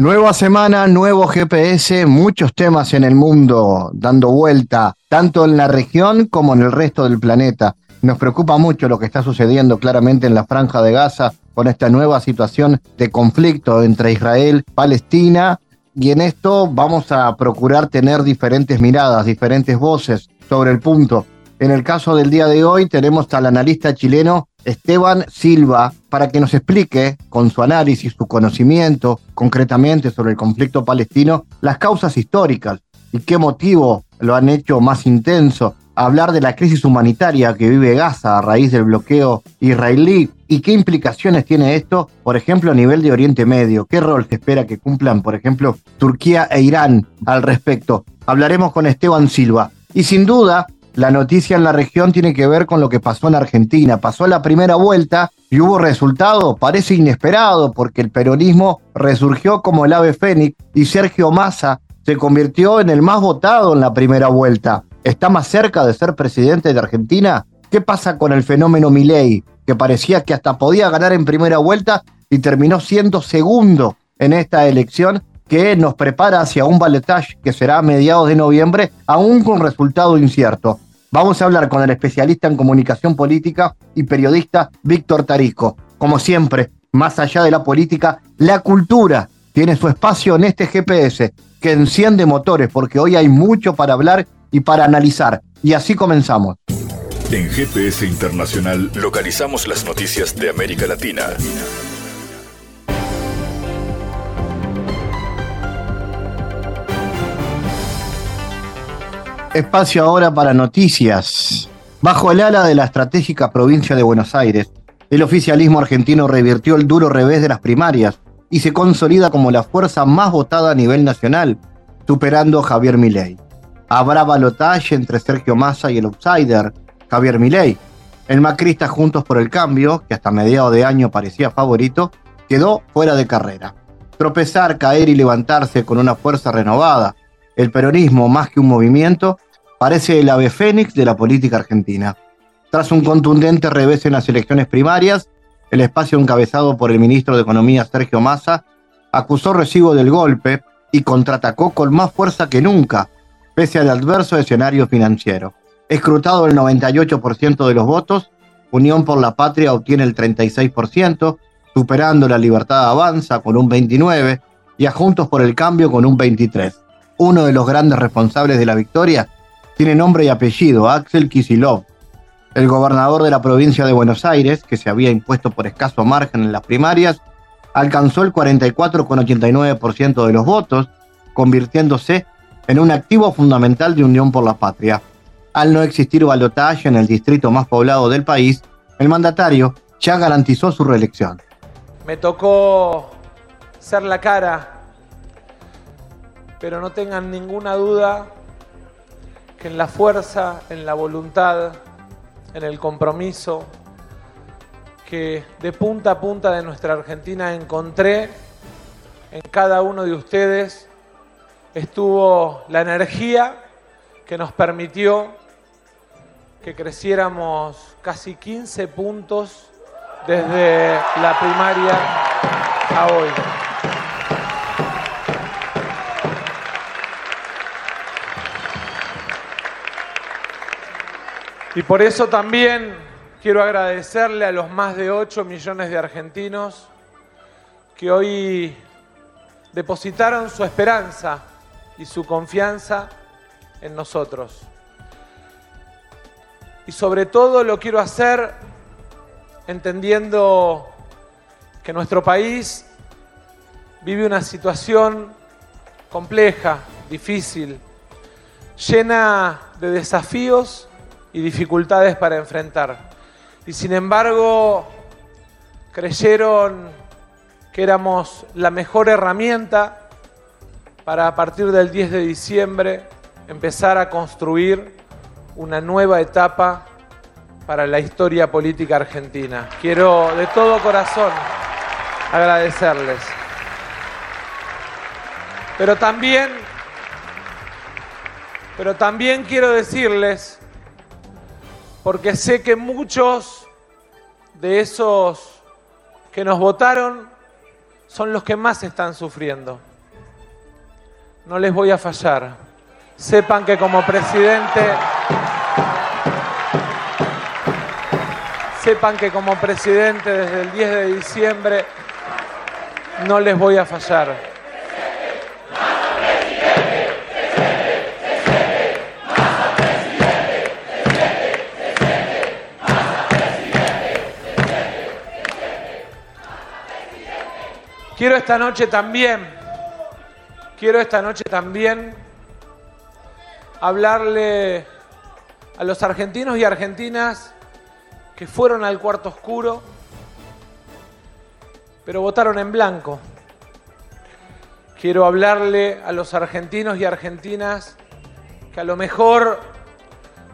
Nueva semana, nuevo GPS, muchos temas en el mundo dando vuelta, tanto en la región como en el resto del planeta. Nos preocupa mucho lo que está sucediendo claramente en la franja de Gaza con esta nueva situación de conflicto entre Israel, Palestina, y en esto vamos a procurar tener diferentes miradas, diferentes voces sobre el punto. En el caso del día de hoy tenemos al analista chileno Esteban Silva para que nos explique con su análisis, su conocimiento concretamente sobre el conflicto palestino, las causas históricas y qué motivo lo han hecho más intenso. Hablar de la crisis humanitaria que vive Gaza a raíz del bloqueo israelí y qué implicaciones tiene esto, por ejemplo, a nivel de Oriente Medio. ¿Qué rol se espera que cumplan, por ejemplo, Turquía e Irán al respecto? Hablaremos con Esteban Silva. Y sin duda, la noticia en la región tiene que ver con lo que pasó en Argentina. Pasó la primera vuelta y hubo resultado, parece inesperado, porque el peronismo resurgió como el ave fénix y Sergio Massa se convirtió en el más votado en la primera vuelta. ¿Está más cerca de ser presidente de Argentina? ¿Qué pasa con el fenómeno Milei, que parecía que hasta podía ganar en primera vuelta y terminó siendo segundo en esta elección que nos prepara hacia un balotaje que será a mediados de noviembre, aún con resultado incierto. Vamos a hablar con el especialista en comunicación política y periodista Víctor Tarico. Como siempre, más allá de la política, la cultura tiene su espacio en este GPS que enciende motores, porque hoy hay mucho para hablar y para analizar. Y así comenzamos. En GPS Internacional localizamos las noticias de América Latina. Espacio ahora para noticias. Bajo el ala de la estratégica provincia de Buenos Aires, el oficialismo argentino revirtió el duro revés de las primarias y se consolida como la fuerza más votada a nivel nacional, superando a Javier Milei. Habrá balotaje entre Sergio Massa y el outsider, Javier Milei. El macrista Juntos por el Cambio, que hasta mediados de año parecía favorito, quedó fuera de carrera. Tropezar, caer y levantarse con una fuerza renovada, el peronismo, más que un movimiento, parece el ave fénix de la política argentina. Tras un contundente revés en las elecciones primarias, el espacio encabezado por el ministro de Economía Sergio Massa acusó recibo del golpe y contraatacó con más fuerza que nunca, pese al adverso escenario financiero. Escrutado el 98% de los votos, Unión por la Patria obtiene el 36%, superando la Libertad Avanza con un 29% y a Juntos por el Cambio con un 23% uno de los grandes responsables de la victoria, tiene nombre y apellido, Axel Kisilov. El gobernador de la provincia de Buenos Aires, que se había impuesto por escaso margen en las primarias, alcanzó el 44,89% de los votos, convirtiéndose en un activo fundamental de Unión por la Patria. Al no existir balotaje en el distrito más poblado del país, el mandatario ya garantizó su reelección. Me tocó ser la cara pero no tengan ninguna duda que en la fuerza, en la voluntad, en el compromiso que de punta a punta de nuestra Argentina encontré en cada uno de ustedes, estuvo la energía que nos permitió que creciéramos casi 15 puntos desde la primaria a hoy. Y por eso también quiero agradecerle a los más de 8 millones de argentinos que hoy depositaron su esperanza y su confianza en nosotros. Y sobre todo lo quiero hacer entendiendo que nuestro país vive una situación compleja, difícil, llena de desafíos y dificultades para enfrentar. Y sin embargo, creyeron que éramos la mejor herramienta para a partir del 10 de diciembre empezar a construir una nueva etapa para la historia política argentina. Quiero de todo corazón agradecerles. Pero también, pero también quiero decirles, porque sé que muchos de esos que nos votaron son los que más están sufriendo. No les voy a fallar. Sepan que como presidente sepan que como presidente desde el 10 de diciembre no les voy a fallar. Quiero esta noche también, quiero esta noche también hablarle a los argentinos y argentinas que fueron al cuarto oscuro, pero votaron en blanco. Quiero hablarle a los argentinos y argentinas que a lo mejor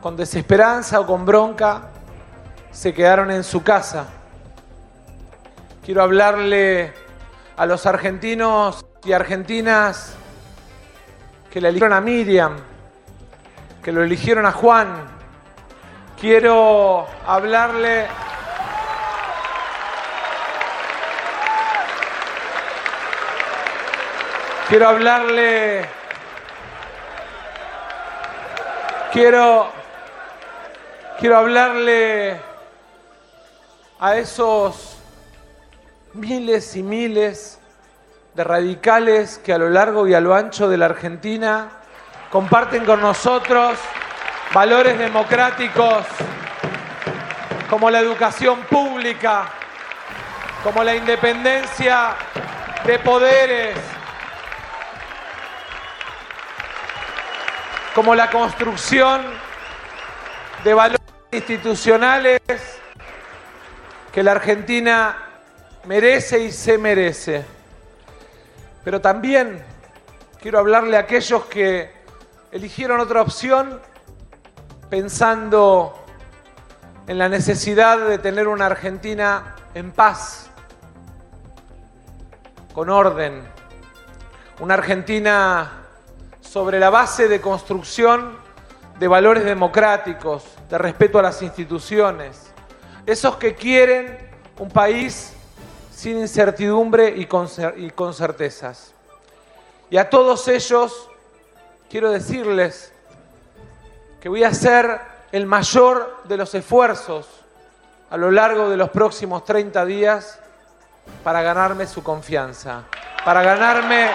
con desesperanza o con bronca se quedaron en su casa. Quiero hablarle a los argentinos y argentinas que le eligieron a Miriam, que lo eligieron a Juan. Quiero hablarle Quiero hablarle Quiero quiero hablarle a esos miles y miles de radicales que a lo largo y a lo ancho de la Argentina comparten con nosotros valores democráticos como la educación pública, como la independencia de poderes, como la construcción de valores institucionales que la Argentina merece y se merece. Pero también quiero hablarle a aquellos que eligieron otra opción pensando en la necesidad de tener una Argentina en paz, con orden, una Argentina sobre la base de construcción de valores democráticos, de respeto a las instituciones, esos que quieren un país sin incertidumbre y con, certezas. Y a todos ellos quiero decirles que voy a hacer el mayor de los esfuerzos a lo largo de los próximos 30 días para ganarme su confianza, para ganarme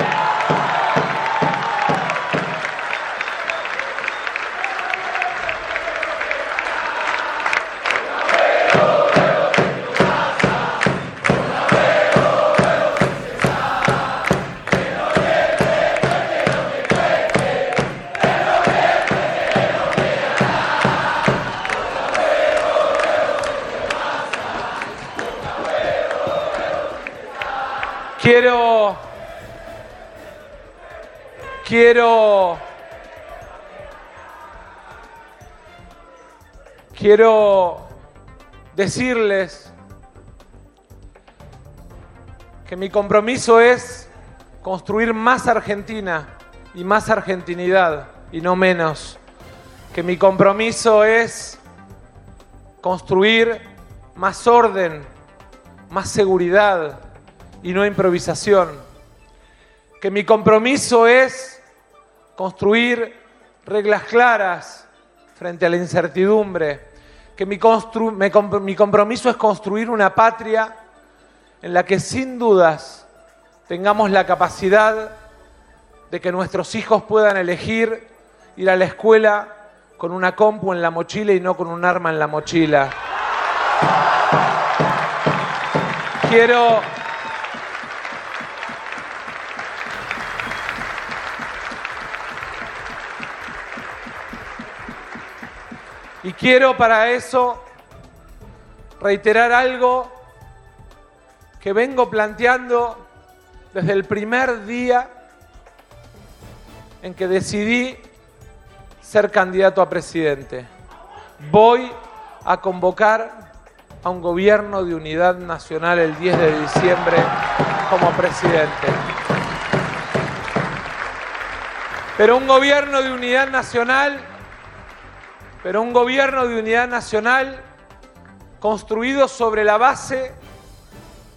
Quiero. Quiero decirles que mi compromiso es construir más Argentina y más argentinidad y no menos. Que mi compromiso es construir más orden, más seguridad, y no improvisación. Que mi compromiso es construir reglas claras frente a la incertidumbre. Que mi, mi compromiso es construir una patria en la que sin dudas tengamos la capacidad de que nuestros hijos puedan elegir ir a la escuela con una compu en la mochila y no con un arma en la mochila. Quiero Y quiero para eso reiterar algo que vengo planteando desde el primer día en que decidí ser candidato a presidente. Voy a convocar a un gobierno de unidad nacional el 10 de diciembre como presidente. Pero un gobierno de unidad nacional, pero un gobierno de unidad nacional construido sobre la base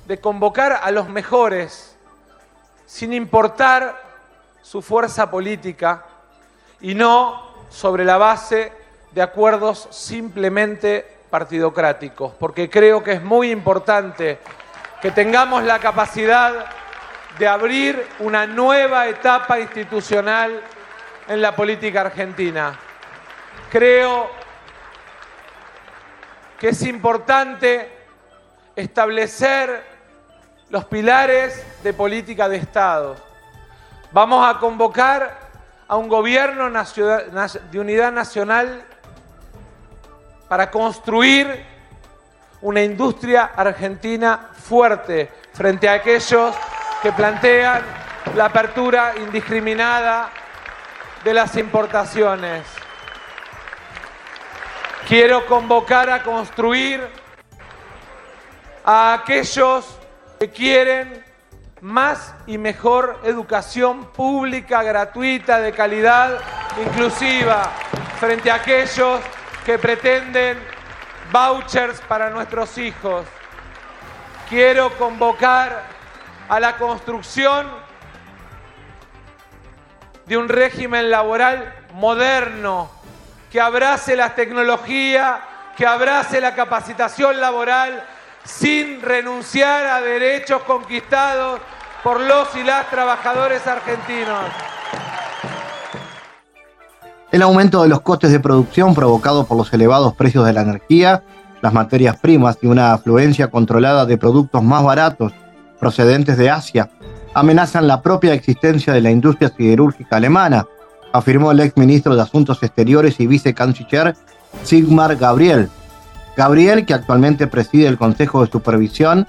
de convocar a los mejores, sin importar su fuerza política, y no sobre la base de acuerdos simplemente partidocráticos, porque creo que es muy importante que tengamos la capacidad de abrir una nueva etapa institucional en la política argentina. Creo que es importante establecer los pilares de política de Estado. Vamos a convocar a un gobierno de unidad nacional para construir una industria argentina fuerte frente a aquellos que plantean la apertura indiscriminada de las importaciones. Quiero convocar a construir a aquellos que quieren más y mejor educación pública, gratuita, de calidad, inclusiva, frente a aquellos que pretenden vouchers para nuestros hijos. Quiero convocar a la construcción de un régimen laboral moderno que abrace la tecnología, que abrace la capacitación laboral sin renunciar a derechos conquistados por los y las trabajadores argentinos. El aumento de los costes de producción provocado por los elevados precios de la energía, las materias primas y una afluencia controlada de productos más baratos procedentes de Asia amenazan la propia existencia de la industria siderúrgica alemana, afirmó el ex ministro de Asuntos Exteriores y vicecanciller Sigmar Gabriel. Gabriel, que actualmente preside el Consejo de Supervisión,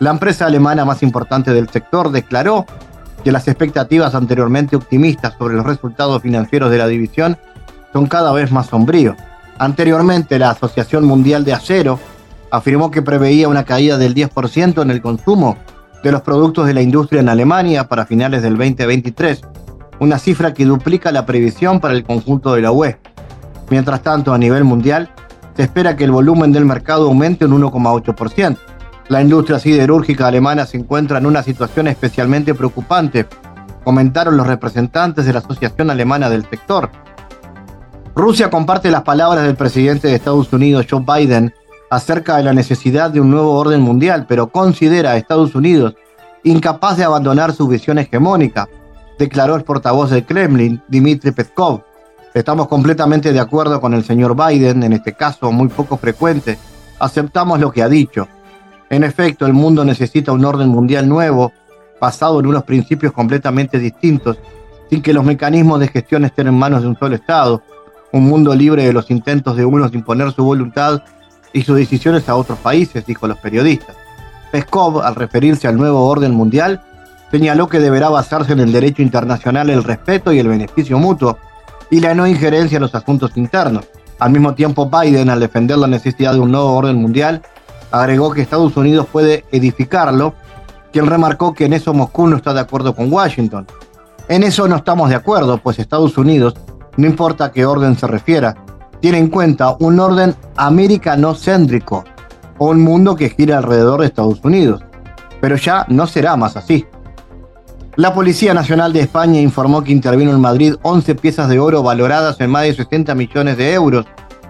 la empresa alemana más importante del sector, declaró que las expectativas anteriormente optimistas sobre los resultados financieros de la división son cada vez más sombríos. Anteriormente, la Asociación Mundial de Acero afirmó que preveía una caída del 10% en el consumo de los productos de la industria en Alemania para finales del 2023, una cifra que duplica la previsión para el conjunto de la UE. Mientras tanto, a nivel mundial, se espera que el volumen del mercado aumente un 1,8%. La industria siderúrgica alemana se encuentra en una situación especialmente preocupante, comentaron los representantes de la Asociación Alemana del Sector. Rusia comparte las palabras del presidente de Estados Unidos, Joe Biden, acerca de la necesidad de un nuevo orden mundial, pero considera a Estados Unidos incapaz de abandonar su visión hegemónica, declaró el portavoz del Kremlin, Dmitry Peskov. Estamos completamente de acuerdo con el señor Biden, en este caso muy poco frecuente. Aceptamos lo que ha dicho. En efecto, el mundo necesita un orden mundial nuevo, basado en unos principios completamente distintos, sin que los mecanismos de gestión estén en manos de un solo Estado, un mundo libre de los intentos de unos de imponer su voluntad y sus decisiones a otros países, dijo los periodistas. Peskov, al referirse al nuevo orden mundial, señaló que deberá basarse en el derecho internacional el respeto y el beneficio mutuo y la no injerencia en los asuntos internos. Al mismo tiempo, Biden, al defender la necesidad de un nuevo orden mundial, agregó que Estados Unidos puede edificarlo, quien remarcó que en eso Moscú no está de acuerdo con Washington. En eso no estamos de acuerdo, pues Estados Unidos, no importa a qué orden se refiera, tiene en cuenta un orden americano-céntrico o un mundo que gira alrededor de Estados Unidos. Pero ya no será más así. La Policía Nacional de España informó que intervino en Madrid 11 piezas de oro valoradas en más de 60 millones de euros,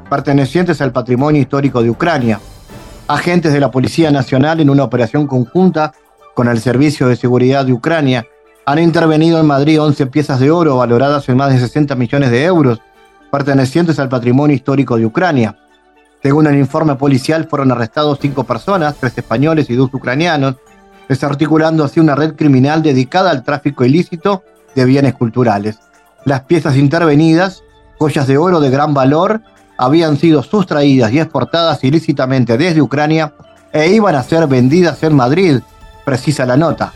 pertenecientes al patrimonio histórico de Ucrania agentes de la Policía Nacional en una operación conjunta con el Servicio de Seguridad de Ucrania han intervenido en Madrid 11 piezas de oro valoradas en más de 60 millones de euros, pertenecientes al patrimonio histórico de Ucrania. Según el informe policial, fueron arrestados cinco personas, tres españoles y dos ucranianos, desarticulando así una red criminal dedicada al tráfico ilícito de bienes culturales. Las piezas intervenidas, joyas de oro de gran valor, habían sido sustraídas y exportadas ilícitamente desde Ucrania e iban a ser vendidas en Madrid, precisa la nota.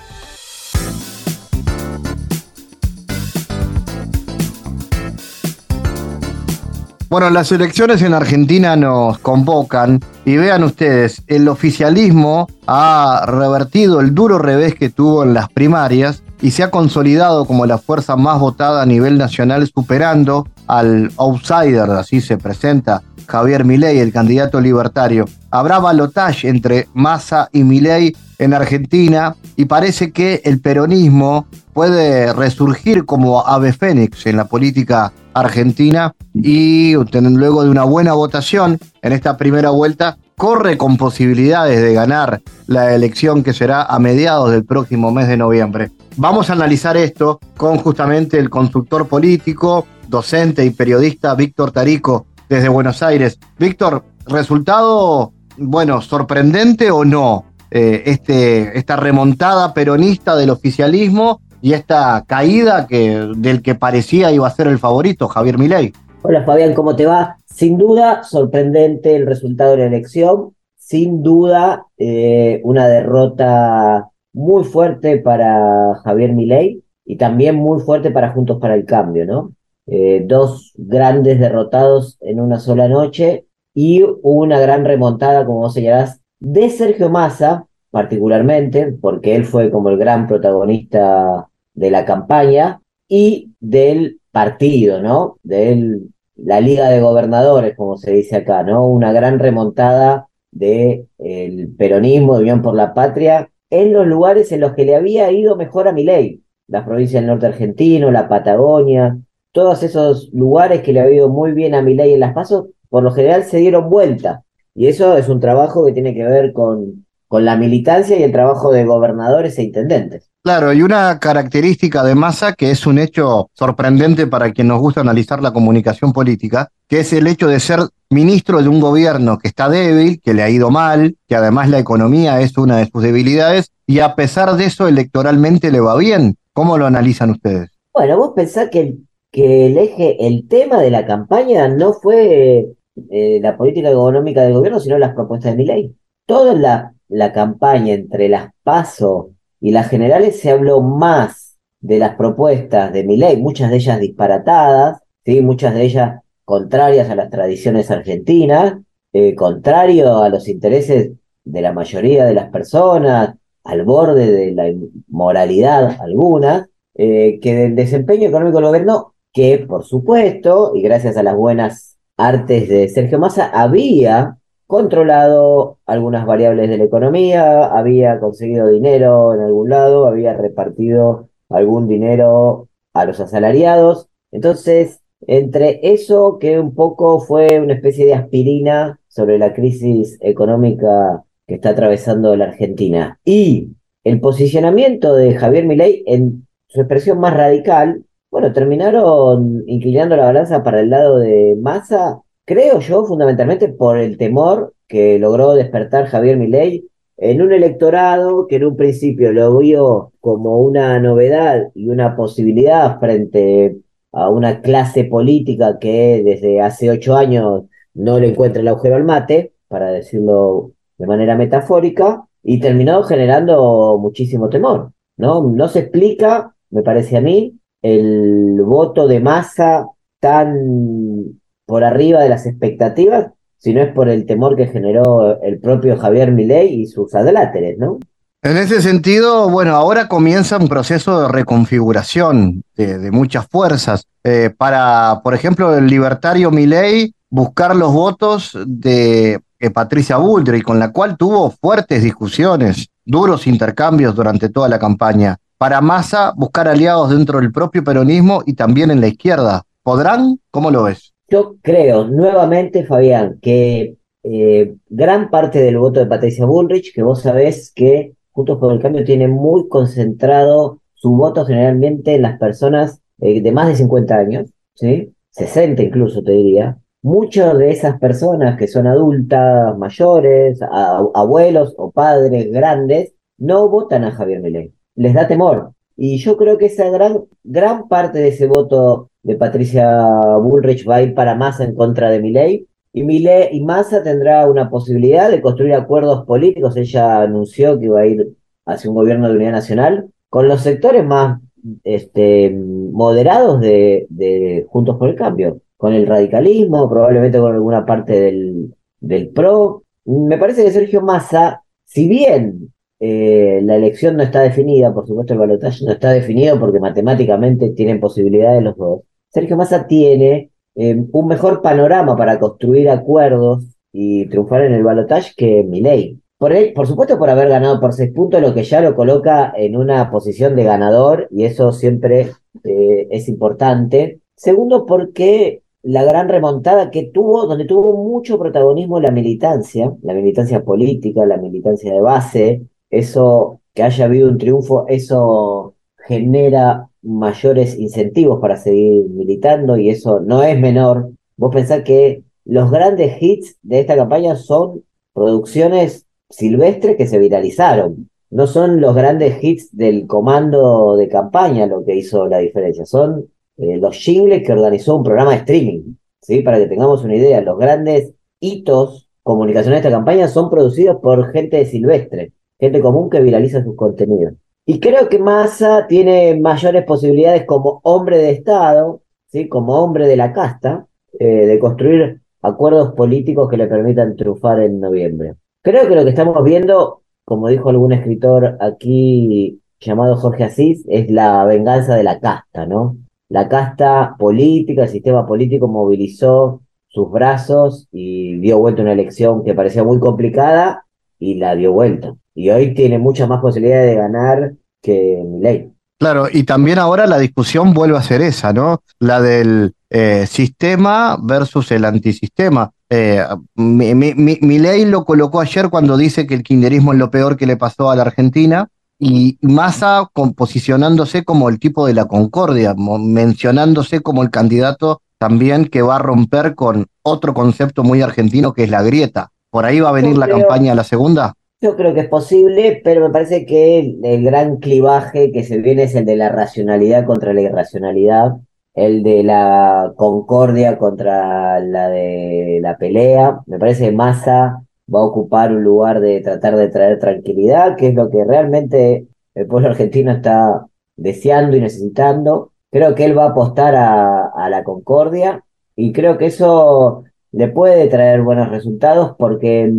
Bueno, las elecciones en Argentina nos convocan y vean ustedes, el oficialismo ha revertido el duro revés que tuvo en las primarias y se ha consolidado como la fuerza más votada a nivel nacional, superando al outsider, así se presenta Javier Milei, el candidato libertario. Habrá balotaje entre Massa y Milei en Argentina y parece que el peronismo puede resurgir como ave fénix en la política argentina y luego de una buena votación en esta primera vuelta corre con posibilidades de ganar la elección que será a mediados del próximo mes de noviembre. Vamos a analizar esto con justamente el consultor político, docente y periodista Víctor Tarico desde Buenos Aires. Víctor, resultado, bueno, sorprendente o no, eh, este, esta remontada peronista del oficialismo y esta caída que, del que parecía iba a ser el favorito, Javier Milei. Hola Fabián, ¿cómo te va? Sin duda, sorprendente el resultado de la elección, sin duda eh, una derrota muy fuerte para Javier Milei y también muy fuerte para Juntos para el Cambio, ¿no? Eh, dos grandes derrotados en una sola noche y una gran remontada, como vos señalás, de Sergio Massa, particularmente, porque él fue como el gran protagonista de la campaña y del partido, ¿no? De la Liga de Gobernadores, como se dice acá, ¿no? Una gran remontada del el peronismo de Unión por la Patria en los lugares en los que le había ido mejor a mi ley, las provincias del norte argentino, la Patagonia, todos esos lugares que le ha ido muy bien a mi ley en las pasos, por lo general se dieron vuelta. Y eso es un trabajo que tiene que ver con, con la militancia y el trabajo de gobernadores e intendentes. Claro, y una característica de Massa que es un hecho sorprendente para quien nos gusta analizar la comunicación política, que es el hecho de ser ministro de un gobierno que está débil, que le ha ido mal, que además la economía es una de sus debilidades, y a pesar de eso electoralmente le va bien. ¿Cómo lo analizan ustedes? Bueno, vos pensás que el, que el eje, el tema de la campaña no fue eh, la política económica del gobierno, sino las propuestas de mi ley. Toda la, la campaña entre las PASO y las generales se habló más de las propuestas de ley, muchas de ellas disparatadas, ¿sí? muchas de ellas contrarias a las tradiciones argentinas, eh, contrario a los intereses de la mayoría de las personas, al borde de la inmoralidad algunas, eh, que del desempeño económico del gobierno, que por supuesto, y gracias a las buenas artes de Sergio Massa, había controlado algunas variables de la economía, había conseguido dinero en algún lado, había repartido algún dinero a los asalariados. Entonces, entre eso que un poco fue una especie de aspirina sobre la crisis económica que está atravesando la Argentina y el posicionamiento de Javier Milei en su expresión más radical, bueno, terminaron inclinando la balanza para el lado de Massa Creo yo fundamentalmente por el temor que logró despertar Javier Milei en un electorado que en un principio lo vio como una novedad y una posibilidad frente a una clase política que desde hace ocho años no le encuentra el agujero al mate, para decirlo de manera metafórica, y terminó generando muchísimo temor. ¿no? no se explica, me parece a mí, el voto de masa tan por arriba de las expectativas, sino es por el temor que generó el propio Javier Milei y sus adláteres, ¿no? En ese sentido, bueno, ahora comienza un proceso de reconfiguración de, muchas fuerzas eh, para, por ejemplo, el libertario Milei buscar los votos de Patricia Bullrich, con la cual tuvo fuertes discusiones, duros intercambios durante toda la campaña. Para Massa, buscar aliados dentro del propio peronismo y también en la izquierda. ¿Podrán? ¿Cómo lo ves? Yo creo nuevamente, Fabián, que eh, gran parte del voto de Patricia Bullrich, que vos sabés que Juntos por el Cambio tiene muy concentrado su voto generalmente en las personas eh, de más de 50 años, ¿sí? 60 incluso te diría. Muchas de esas personas que son adultas, mayores, abuelos o padres grandes, no votan a Javier Milei. Les da temor. Y yo creo que esa gran, gran parte de ese voto de Patricia Bullrich va a ir para Massa en contra de Milei. Y, y Massa tendrá una posibilidad de construir acuerdos políticos. Ella anunció que iba a ir hacia un gobierno de unidad nacional con los sectores más este, moderados de, Juntos por el Cambio, con el radicalismo, probablemente con alguna parte del, del PRO. Me parece que Sergio Massa, si bien eh, la elección no está definida, por supuesto el balotaje no está definido porque matemáticamente tienen posibilidades los dos, Sergio Massa tiene eh, un mejor panorama para construir acuerdos y triunfar en el balotaje que Milei. Por, él, por supuesto por haber ganado por seis puntos, lo que ya lo coloca en una posición de ganador y eso siempre eh, es importante. Segundo, porque la gran remontada que tuvo, donde tuvo mucho protagonismo la militancia, la militancia política, la militancia de base, eso que haya habido un triunfo, eso genera mayores incentivos para seguir militando y eso no es menor. Vos pensás que los grandes hits de esta campaña son producciones silvestres que se viralizaron. No son los grandes hits del comando de campaña lo que hizo la diferencia, son eh, los jingles que organizó un programa de streaming, ¿sí? Para que tengamos una idea, los grandes hitos comunicacionales de esta campaña son producidos por gente silvestre, gente común que viraliza sus contenidos. Y creo que Massa tiene mayores posibilidades como hombre de Estado, ¿sí? como hombre de la casta, eh, de construir acuerdos políticos que le permitan triunfar en noviembre. Creo que lo que estamos viendo, como dijo algún escritor aquí llamado Jorge Asís, es la venganza de la casta, ¿no? la casta política, el sistema político movilizó sus brazos y dio vuelta una elección que parecía muy complicada y la dio vuelta. Y hoy tiene muchas más posibilidades de ganar que ley. Claro, y también ahora la discusión vuelve a ser esa, ¿no? La del eh, sistema versus el antisistema. Eh, mi, ley lo colocó ayer cuando dice que el kinderismo es lo peor que le pasó a la Argentina y Massa posicionándose como el tipo de la concordia, mencionándose como el candidato también que va a romper con otro concepto muy argentino que es la grieta. ¿Por ahí va a venir la campaña a la segunda? Yo creo que es posible, pero me parece que el, gran clivaje que se viene es el de la racionalidad contra la irracionalidad, el de la concordia contra la de la pelea. Me parece que Massa va a ocupar un lugar de tratar de traer tranquilidad, que es lo que realmente el pueblo argentino está deseando y necesitando. Creo que él va a apostar a, la concordia y creo que eso le puede traer buenos resultados porque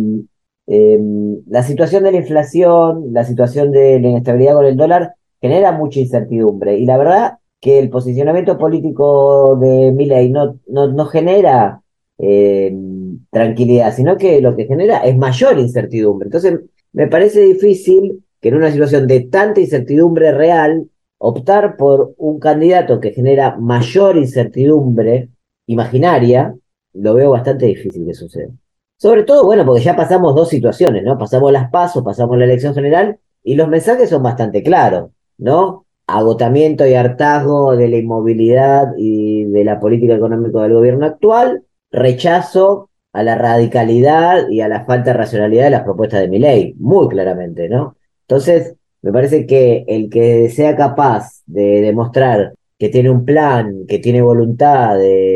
em, la situación de la inflación, la situación de la inestabilidad con el dólar genera mucha incertidumbre y la verdad que el posicionamiento político de Milley no, no, no genera eh, tranquilidad, sino que lo que genera es mayor incertidumbre. Entonces, me parece difícil que en una situación de tanta incertidumbre real, optar por un candidato que genera mayor incertidumbre imaginaria, lo veo bastante difícil que suceda. Sobre todo, bueno, porque ya pasamos dos situaciones, ¿no? Pasamos las pasos, pasamos la elección general y los mensajes son bastante claros, ¿no? Agotamiento y hartazgo de la inmovilidad y de la política económica del gobierno actual, rechazo a la radicalidad y a la falta de racionalidad de las propuestas de mi ley, muy claramente, ¿no? Entonces, me parece que el que sea capaz de demostrar que tiene un plan, que tiene voluntad de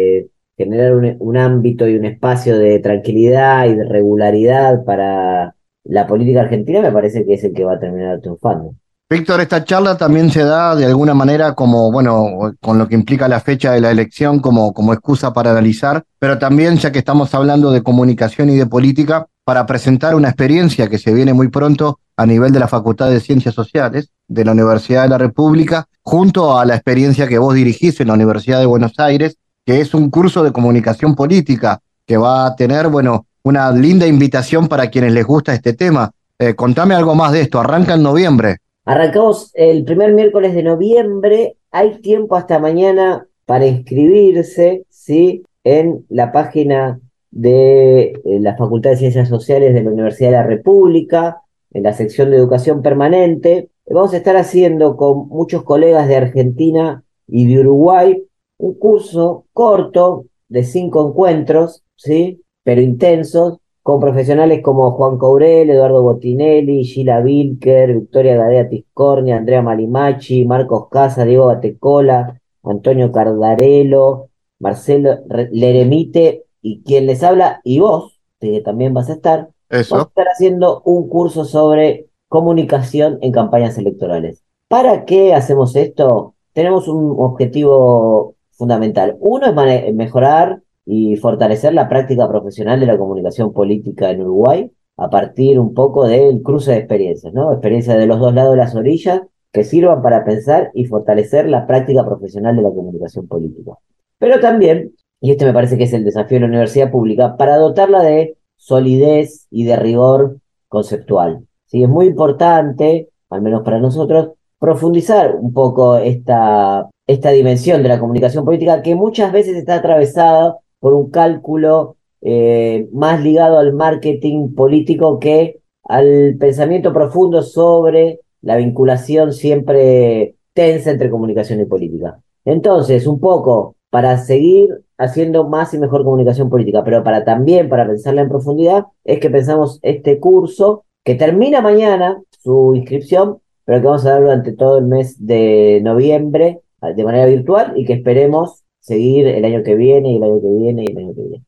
generar un, un ámbito y un espacio de tranquilidad y de regularidad para la política argentina, me parece que es el que va a terminar triunfando. Víctor, esta charla también se da de alguna manera como, bueno, con lo que implica la fecha de la elección como, como excusa para analizar, pero también, ya que estamos hablando de comunicación y de política, para presentar una experiencia que se viene muy pronto a nivel de la Facultad de Ciencias Sociales de la Universidad de la República, junto a la experiencia que vos dirigís en la Universidad de Buenos Aires, que es un curso de comunicación política que va a tener, bueno, una linda invitación para quienes les gusta este tema. Eh, contame algo más de esto, arranca en noviembre. Arrancamos el primer miércoles de noviembre. Hay tiempo hasta mañana para inscribirse, ¿sí? En la página de eh, la Facultad de Ciencias Sociales de la Universidad de la República, en la sección de Educación Permanente. Vamos a estar haciendo con muchos colegas de Argentina y de Uruguay un curso corto de cinco encuentros, ¿sí? Pero intensos, con profesionales como Juan Courel, Eduardo Botinelli, Gila Vilker, Victoria Gadea Tiscornia, Andrea Malimachi, Marcos Casa, Diego Batecola, Antonio Cardarello, Marcelo Leremite y quien les habla, y vos, que también vas a estar, Eso. vamos a estar haciendo un curso sobre comunicación en campañas electorales. ¿Para qué hacemos esto? Tenemos un objetivo fundamental. Uno es mejorar y fortalecer la práctica profesional de la comunicación política en Uruguay a partir un poco del cruce de experiencias, ¿no? Experiencias de los dos lados de las orillas que sirvan para pensar y fortalecer la práctica profesional de la comunicación política. Pero también, y este me parece que es el desafío de la universidad pública, para dotarla de solidez y de rigor conceptual. ¿sí? Es muy importante, al menos para nosotros, profundizar un poco esta, esta dimensión de la comunicación política que muchas veces está atravesada por un cálculo eh, más ligado al marketing político que al pensamiento profundo sobre la vinculación siempre tensa entre comunicación y política. Entonces, un poco para seguir haciendo más y mejor comunicación política, pero para también para pensarla en profundidad, es que pensamos este curso que termina mañana su inscripción, pero que vamos a dar durante todo el mes de noviembre de manera virtual y que esperemos seguir el año que viene y el año que viene y el año que viene.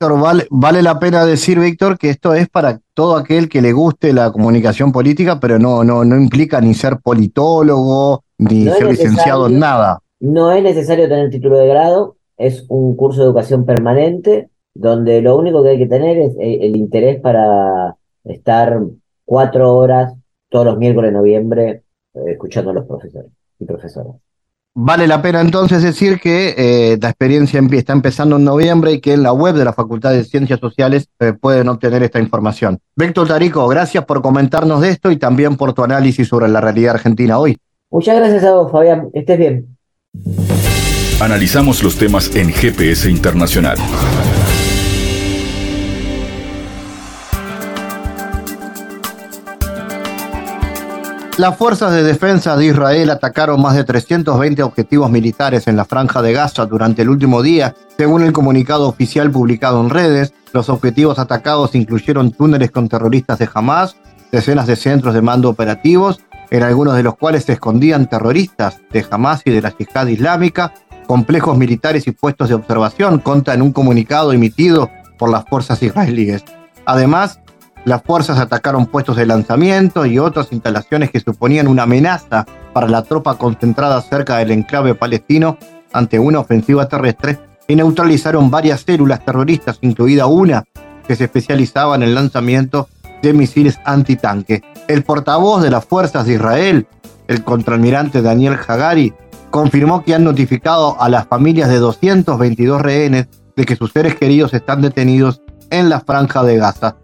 Vale, vale la pena decir, Víctor, que esto es para todo aquel que le guste la comunicación política, pero no, no, no implica ni ser politólogo, ni ser licenciado en nada. No es necesario tener título de grado, es un curso de educación permanente, donde lo único que hay que tener es el interés para estar cuatro horas todos los miércoles de noviembre eh, escuchando a los profesores y profesoras. Vale la pena entonces decir que eh, la experiencia está empezando en noviembre y que en la web de la Facultad de Ciencias Sociales eh, pueden obtener esta información. Víctor Tarico, gracias por comentarnos de esto y también por tu análisis sobre la realidad argentina hoy. Muchas gracias a vos, Fabián. Estés bien. Analizamos los temas en GPS Internacional. Las fuerzas de defensa de Israel atacaron más de 320 objetivos militares en la franja de Gaza durante el último día, según el comunicado oficial publicado en redes. Los objetivos atacados incluyeron túneles con terroristas de Hamas, decenas de centros de mando operativos, en algunos de los cuales se escondían terroristas de Hamas y de la Yihad Islámica, complejos militares y puestos de observación, conta en un comunicado emitido por las fuerzas israelíes. Además, las fuerzas atacaron puestos de lanzamiento y otras instalaciones que suponían una amenaza para la tropa concentrada cerca del enclave palestino ante una ofensiva terrestre y neutralizaron varias células terroristas, incluida una que se especializaba en el lanzamiento de misiles antitanque. El portavoz de las fuerzas de Israel, el contraalmirante Daniel Hagari, confirmó que han notificado a las familias de 222 rehenes de que sus seres queridos están detenidos en la franja de Gaza.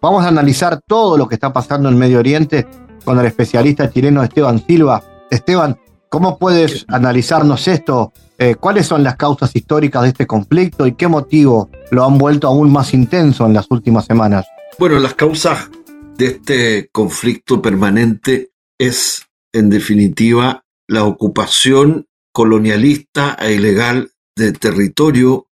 Vamos a analizar todo lo que está pasando en Medio Oriente con el especialista chileno Esteban Silva. Esteban, ¿cómo puedes analizarnos esto? Eh, ¿Cuáles son las causas históricas de este conflicto y qué motivo lo han vuelto aún más intenso en las últimas semanas? Bueno, las causas de este conflicto permanente es, en definitiva, la ocupación colonialista e ilegal de territorio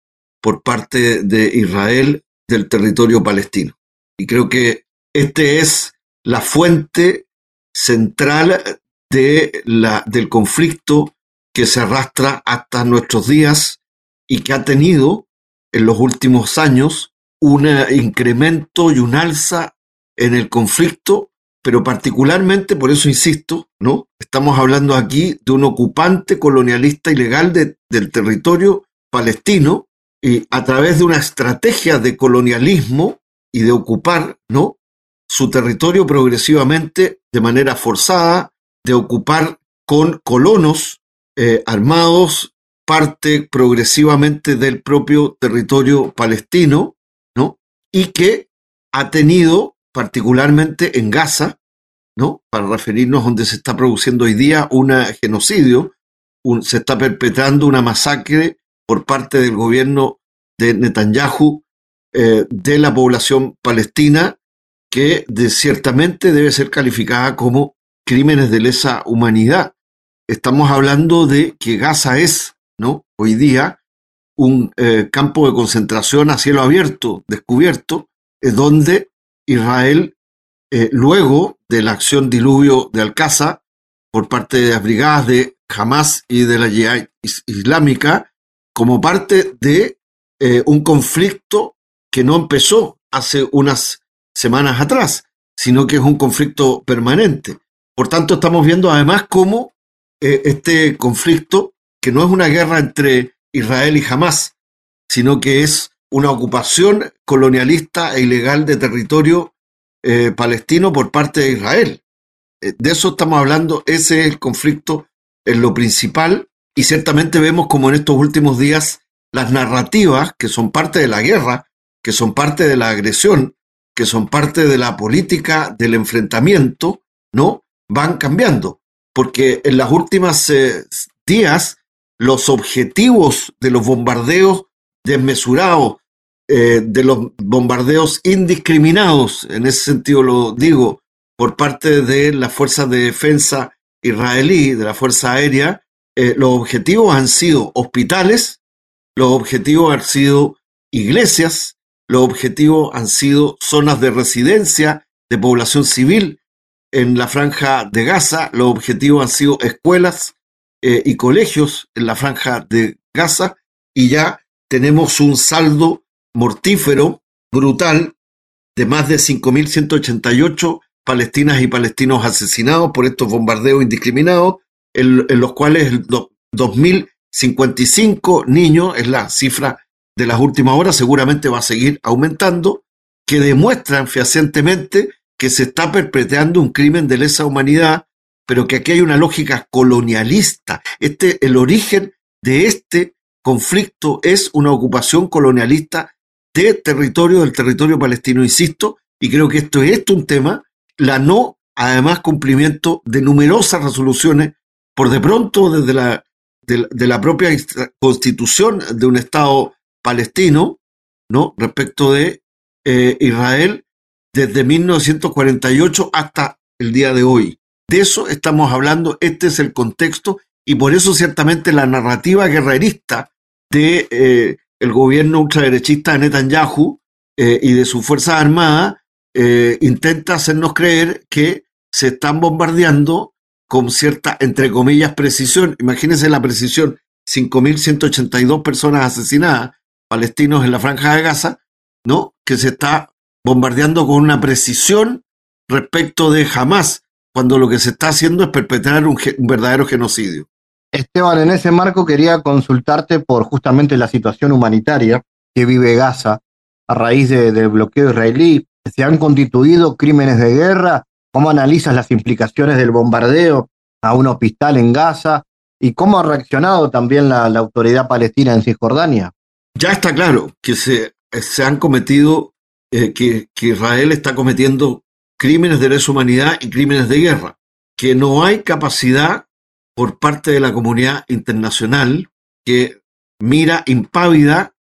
por parte de Israel del territorio palestino. Y creo que este es la fuente central de la, del conflicto que se arrastra hasta nuestros días y que ha tenido en los últimos años un incremento y un alza en el conflicto, pero particularmente, por eso insisto, ¿no? Estamos hablando aquí de un ocupante colonialista ilegal del territorio palestino y a través de una estrategia de colonialismo y de ocupar, ¿no? Su territorio progresivamente de manera forzada, de ocupar con colonos eh, armados parte progresivamente del propio territorio palestino, ¿no? Y que ha tenido, particularmente en Gaza, ¿no? Para referirnos donde se está produciendo hoy día un genocidio, se está perpetrando una masacre por parte del gobierno de Netanyahu eh, de la población palestina que ciertamente debe ser calificada como crímenes de lesa humanidad. Estamos hablando de que Gaza es. Hoy día un eh, campo de concentración a cielo abierto, descubierto, es donde Israel, eh, luego de la acción diluvio de Alcázar por parte de las brigadas de Hamas y de la Jihad Islámica, como parte de un conflicto que no empezó hace unas semanas atrás, sino que es un conflicto permanente. Por tanto, estamos viendo además cómo eh, este conflicto, que no es una guerra entre Israel y Hamas, sino que es una ocupación colonialista e ilegal de territorio eh, palestino por parte de Israel. Eh, de eso estamos hablando, ese es el conflicto en lo principal y ciertamente vemos como en estos últimos días las narrativas que son parte de la guerra, que son parte de la agresión, que son parte de la política del enfrentamiento, ¿no? Van cambiando, porque en las últimas eh, días los objetivos de los bombardeos desmesurados, eh, de los bombardeos indiscriminados, en ese sentido lo digo, por parte de las fuerzas de defensa israelí, de la Fuerza Aérea, eh, los objetivos han sido hospitales, los objetivos han sido iglesias, los objetivos han sido zonas de residencia de población civil en la franja de Gaza, los objetivos han sido escuelas eh, y colegios en la franja de Gaza. Y ya tenemos un saldo mortífero, brutal, de más de 5.188 palestinas y palestinos asesinados por estos bombardeos indiscriminados, en, los cuales 2.055 niños es la cifra de las últimas horas, seguramente va a seguir aumentando, que demuestran fehacientemente que se está perpetrando un crimen de lesa humanidad, pero que aquí hay una lógica colonialista. Este, el origen de este conflicto es una ocupación colonialista de territorio, del territorio palestino, insisto, y creo que esto es un tema, la no, además, cumplimiento de numerosas resoluciones, por de pronto desde la, de, la propia constitución de un Estado palestino, ¿no? Respecto de eh, Israel desde 1948 hasta el día de hoy. De eso estamos hablando, este es el contexto y por eso ciertamente la narrativa guerrerista de eh, el gobierno ultraderechista de Netanyahu eh, y de sus fuerzas armadas eh, intenta hacernos creer que se están bombardeando con cierta, entre comillas, precisión. Imagínense la precisión, 5.182 personas asesinadas, palestinos en la franja de Gaza, ¿no? Que se está bombardeando con una precisión respecto de Hamas, cuando lo que se está haciendo es perpetrar un verdadero genocidio. Esteban, en ese marco quería consultarte por justamente la situación humanitaria que vive Gaza a raíz del bloqueo israelí. ¿Se han constituido crímenes de guerra? ¿Cómo analizas las implicaciones del bombardeo a un hospital en Gaza? ¿Y cómo ha reaccionado también la, autoridad palestina en Cisjordania? Ya está claro que se, se han cometido, eh, que, que Israel está cometiendo crímenes de lesa humanidad y crímenes de guerra, que no hay capacidad por parte de la comunidad internacional que mira impávida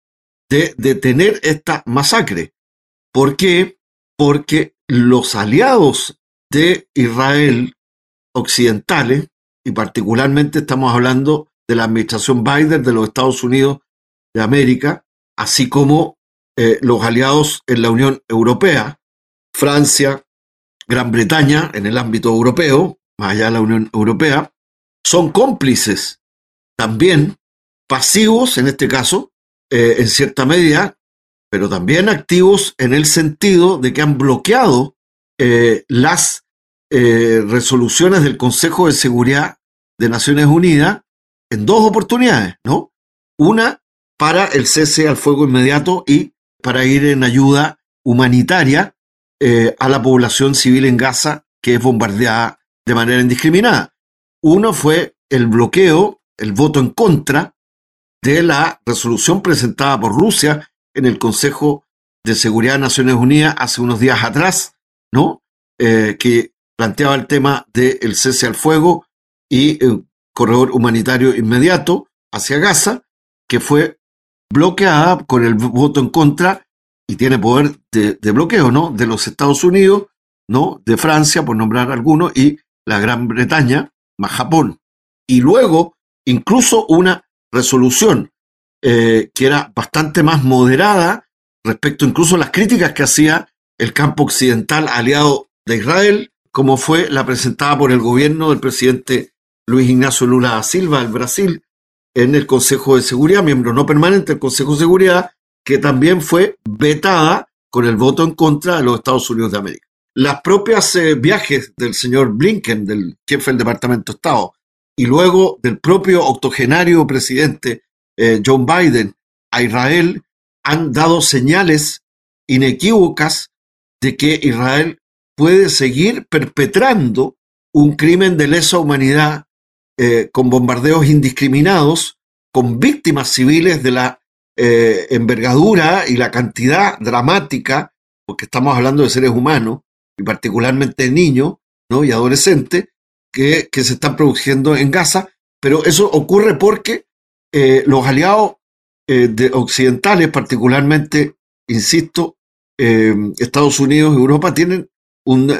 de detener esta masacre. ¿Por qué? Porque los aliados de Israel occidentales, y particularmente estamos hablando de la administración Biden de los Estados Unidos de América, así como eh, los aliados en la Unión Europea, Francia, Gran Bretaña en el ámbito europeo, más allá de la Unión Europea, son cómplices también, pasivos en este caso, eh, en cierta medida, pero también activos en el sentido de que han bloqueado eh, las resoluciones del Consejo de Seguridad de Naciones Unidas en dos oportunidades, ¿no? Una para el cese al fuego inmediato y para ir en ayuda humanitaria a la población civil en Gaza que es bombardeada de manera indiscriminada. Uno fue el bloqueo, el voto en contra de la resolución presentada por Rusia en el Consejo de Seguridad de Naciones Unidas hace unos días atrás, ¿no? Eh, que planteaba el tema del cese al fuego y el corredor humanitario inmediato hacia Gaza, que fue bloqueada con el voto en contra y tiene poder de, bloqueo, ¿no? De los Estados Unidos, ¿no? De Francia, por nombrar algunos, y la Gran Bretaña, más Japón. Y luego, incluso una resolución eh, que era bastante más moderada respecto incluso a las críticas que hacía el campo occidental aliado de Israel, como fue la presentada por el gobierno del presidente Luis Ignacio Lula da Silva del Brasil en el Consejo de Seguridad, miembro no permanente del Consejo de Seguridad, que también fue vetada con el voto en contra de los Estados Unidos de América. Las propias eh, viajes del señor Blinken, del jefe del Departamento de Estado, y luego del propio octogenario presidente John Biden a Israel han dado señales inequívocas de que Israel puede seguir perpetrando un crimen de lesa humanidad eh, con bombardeos indiscriminados, con víctimas civiles de la eh, envergadura y la cantidad dramática, porque estamos hablando de seres humanos, y particularmente niños ¿no? y adolescentes, que, que se están produciendo en Gaza, pero eso ocurre porque eh, los aliados de occidentales, particularmente, insisto, Estados Unidos y Europa, tienen un,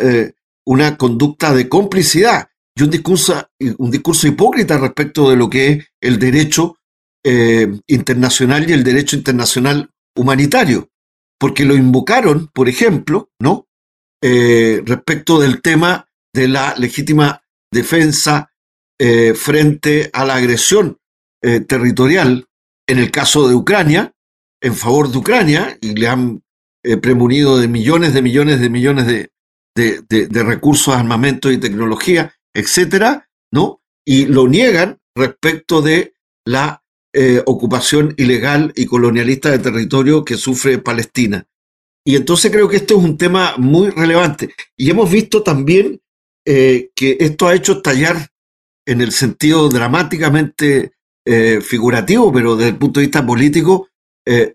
una conducta de complicidad y un discurso, un discurso hipócrita respecto de lo que es el derecho eh, internacional y el derecho internacional humanitario, porque lo invocaron, por ejemplo, ¿no? Eh, respecto del tema de la legítima defensa eh, frente a la agresión territorial en el caso de Ucrania, en favor de Ucrania, y le han premunido de millones de millones de millones de, de, recursos, armamento y tecnología, etcétera, ¿no? Y lo niegan respecto de la eh, ocupación ilegal y colonialista de territorio que sufre Palestina. Y entonces creo que esto es un tema muy relevante. Y hemos visto también eh, que esto ha hecho estallar en el sentido dramáticamente eh, figurativo, pero desde el punto de vista político,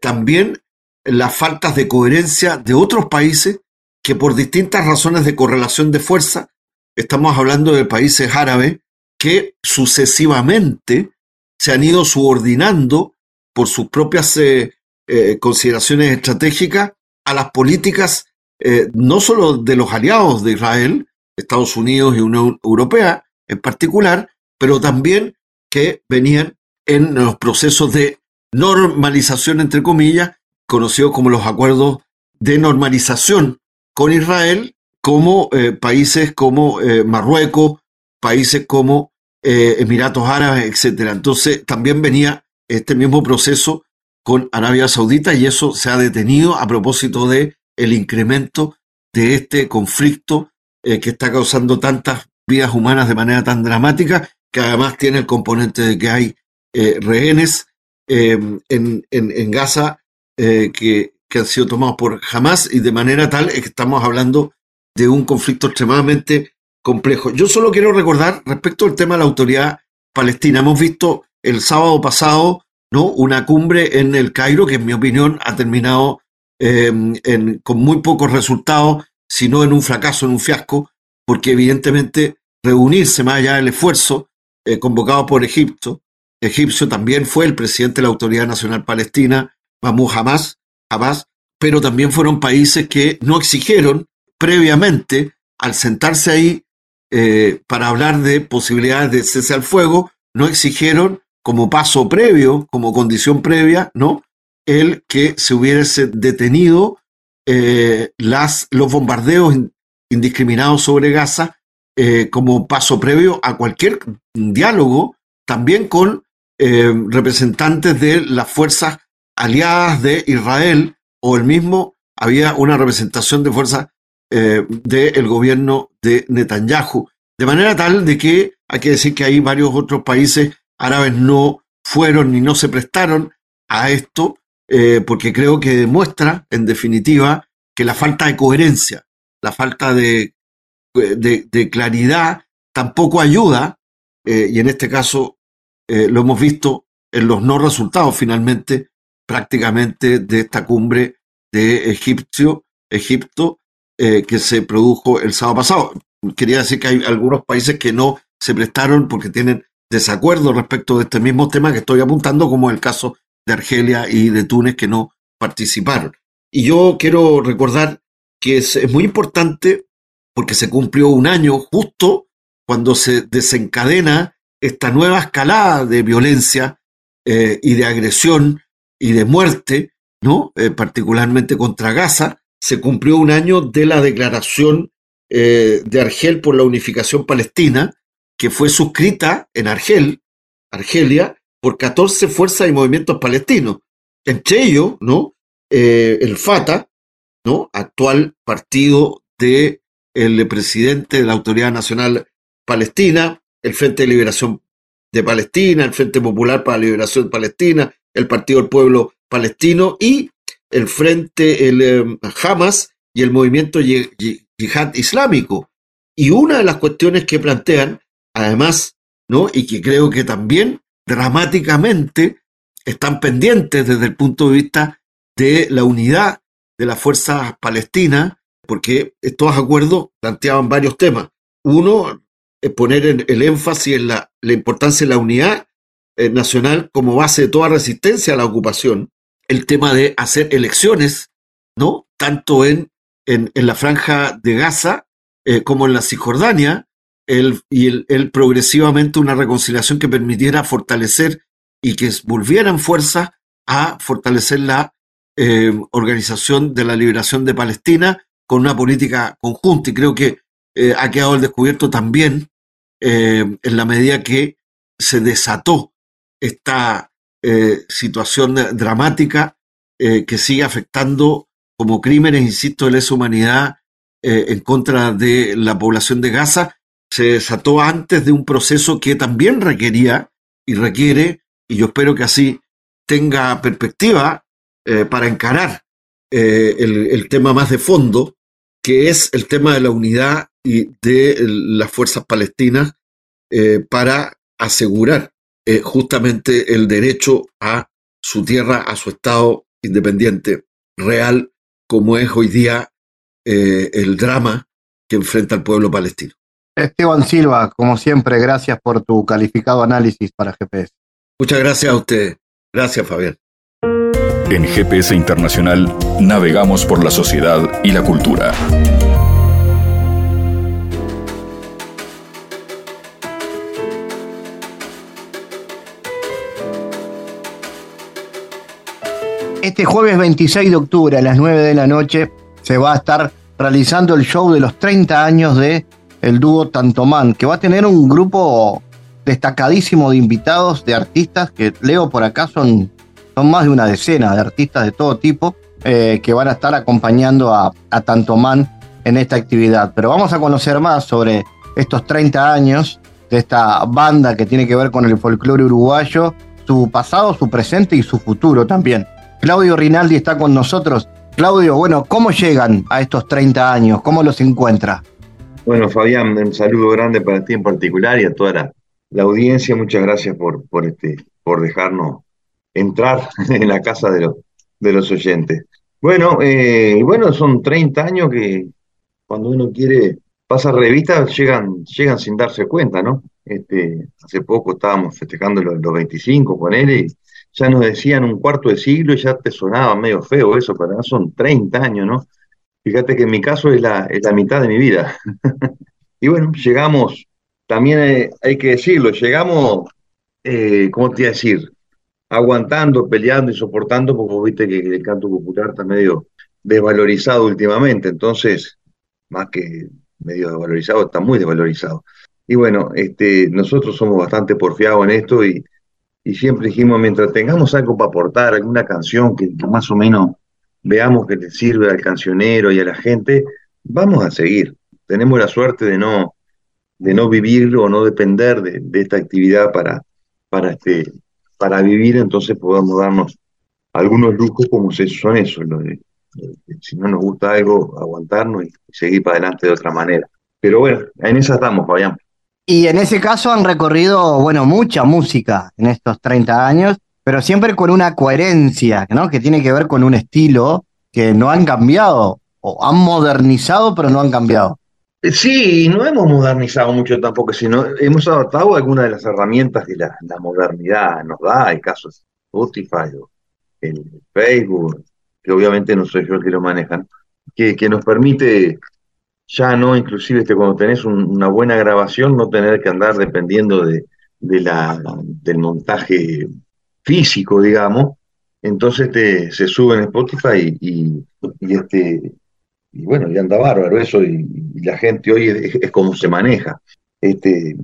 también las faltas de coherencia de otros países que por distintas razones de correlación de fuerza, estamos hablando de países árabes que sucesivamente se han ido subordinando por sus propias eh, eh, consideraciones estratégicas a las políticas eh, no solo de los aliados de Israel, Estados Unidos y Unión Europea en particular, pero también que venían en los procesos de normalización, entre comillas, conocidos como los acuerdos de normalización con Israel, como eh, países como eh, Marruecos, países como eh, Emiratos Árabes, etcétera. Entonces también venía este mismo proceso con Arabia Saudita y eso se ha detenido a propósito de el incremento de este conflicto que está causando tantas vidas humanas de manera tan dramática, que además tiene el componente de que hay rehenes en, en, en, Gaza que que han sido tomados por Hamas y de manera tal que estamos hablando de un conflicto extremadamente complejo. Yo solo quiero recordar respecto al tema de la autoridad palestina. Hemos visto el sábado pasado ¿no? una cumbre en el Cairo que en mi opinión ha terminado em, con muy pocos resultados, sino en un fracaso, en un fiasco, porque evidentemente reunirse más allá del esfuerzo eh, convocado por Egipto, egipcio también fue el presidente de la Autoridad Nacional Palestina, Mahmoud Hamas, pero también fueron países que no exigieron previamente, al sentarse ahí eh, para hablar de posibilidades de cese al fuego, no exigieron como paso previo, como condición previa, ¿no? El que se hubiese detenido eh, las, los bombardeos indiscriminados sobre Gaza eh, como paso previo a cualquier diálogo, también con representantes de las fuerzas aliadas de Israel o el mismo había una representación de fuerza eh, del gobierno de Netanyahu. De manera tal de que hay que decir que hay varios otros países árabes no fueron ni no se prestaron a esto, eh, porque creo que demuestra, en definitiva, que la falta de coherencia, la falta de, claridad tampoco ayuda, eh, y en este caso lo hemos visto en los no resultados finalmente prácticamente de esta cumbre de Egipcio, Egipto eh, que se produjo el sábado pasado. Quería decir que hay algunos países que no se prestaron porque tienen desacuerdo respecto de este mismo tema que estoy apuntando, como el caso de Argelia y de Túnez que no participaron. Y yo quiero recordar que es, muy importante porque se cumplió un año justo cuando se desencadena esta nueva escalada de violencia eh, y de agresión y de muerte, ¿no? Eh, particularmente contra Gaza, se cumplió un año de la declaración eh, de Argel por la unificación palestina, que fue suscrita en Argel, Argelia, por 14 fuerzas y movimientos palestinos. Entre ellos, ¿no? Eh, el Fatah, ¿no? Actual partido del el presidente de la Autoridad Nacional Palestina, el Frente de Liberación de Palestina, el Frente Popular para la Liberación de Palestina, el Partido del Pueblo Palestino y el Frente, el em, Hamas y el movimiento Yihad Islámico. Y una de las cuestiones que plantean, además, ¿no? y que creo que también dramáticamente están pendientes desde el punto de vista de la unidad de las fuerzas palestinas, porque estos acuerdos planteaban varios temas. Uno, poner el énfasis en la, importancia de la unidad eh, nacional como base de toda resistencia a la ocupación. El tema de hacer elecciones, ¿no? Tanto en, en, la franja de Gaza eh, como en la Cisjordania, el, y el, progresivamente una reconciliación que permitiera fortalecer y que volvieran fuerzas a fortalecer la eh, Organización de la Liberación de Palestina con una política conjunta. Y creo que ha quedado al descubierto también eh, en la medida que se desató esta eh, situación dramática eh, que sigue afectando como crímenes, insisto, de lesa humanidad en contra de la población de Gaza, se desató antes de un proceso que también requería y requiere, y yo espero que así tenga perspectiva para encarar el, tema más de fondo, que es el tema de la unidad y de las fuerzas palestinas eh, para asegurar eh, justamente el derecho a su tierra, a su Estado independiente real, como es hoy día eh, el drama que enfrenta el pueblo palestino. Esteban Silva, como siempre, gracias por tu calificado análisis para GPS. Muchas gracias a usted. Gracias, Fabián. En GPS Internacional navegamos por la sociedad y la cultura. Este jueves 26 de octubre a las 9 de la noche se va a estar realizando el show de los 30 años de el dúo Tantomán, que va a tener un grupo destacadísimo de invitados, de artistas, que leo por acá son, son más de una decena de artistas de todo tipo, eh, que van a estar acompañando a, a Tantomán en esta actividad. Pero vamos a conocer más sobre estos 30 años de esta banda que tiene que ver con el folclore uruguayo, su pasado, su presente y su futuro también. Claudio Rinaldi está con nosotros. Claudio, bueno, ¿cómo llegan a estos 30 años? ¿Cómo los encuentra? Bueno, Fabián, un saludo grande para ti en particular y a toda la, audiencia. Muchas gracias por, por, este, por dejarnos entrar en la casa de, los de los oyentes. Bueno, eh, bueno, son 30 años que cuando uno quiere pasar revistas llegan, llegan sin darse cuenta, ¿no? Este, hace poco estábamos festejando los, los 25 con él y ya nos decían un cuarto de siglo y ya te sonaba medio feo eso, pero ahora son 30 años, ¿no? Fíjate que en mi caso es la, es la mitad de mi vida. y bueno, llegamos, también hay, que decirlo, llegamos, eh, ¿cómo te iba a decir? Aguantando, peleando y soportando, porque viste que el canto popular está medio desvalorizado últimamente, entonces, más que medio desvalorizado, está muy desvalorizado. Y bueno, este, nosotros somos bastante porfiados en esto y, y siempre dijimos, mientras tengamos algo para aportar, alguna canción que, más o menos veamos que le sirve al cancionero y a la gente, vamos a seguir. Tenemos la suerte de no, de no vivir o no depender de, esta actividad para, para, este, para vivir, entonces podamos darnos algunos lujos como son esos, si no nos gusta algo, aguantarnos y seguir para adelante de otra manera. Pero bueno, en esa estamos, Fabián. Y en ese caso han recorrido, bueno, mucha música en estos 30 años, pero siempre con una coherencia, ¿no? Que tiene que ver con un estilo que no han cambiado, o han modernizado, pero no han cambiado. Eh, sí, no hemos modernizado mucho tampoco, sino hemos adaptado algunas de las herramientas que la, modernidad nos da, el caso de Spotify o el Facebook, que obviamente no soy yo el que lo manejan, que, que nos permite ya no, inclusive este, cuando tenés una buena grabación, no tener que andar dependiendo de, la, del montaje físico, digamos, entonces te, se sube en Spotify y, este y bueno, y anda bárbaro eso, y, la gente hoy es, como se maneja. Este,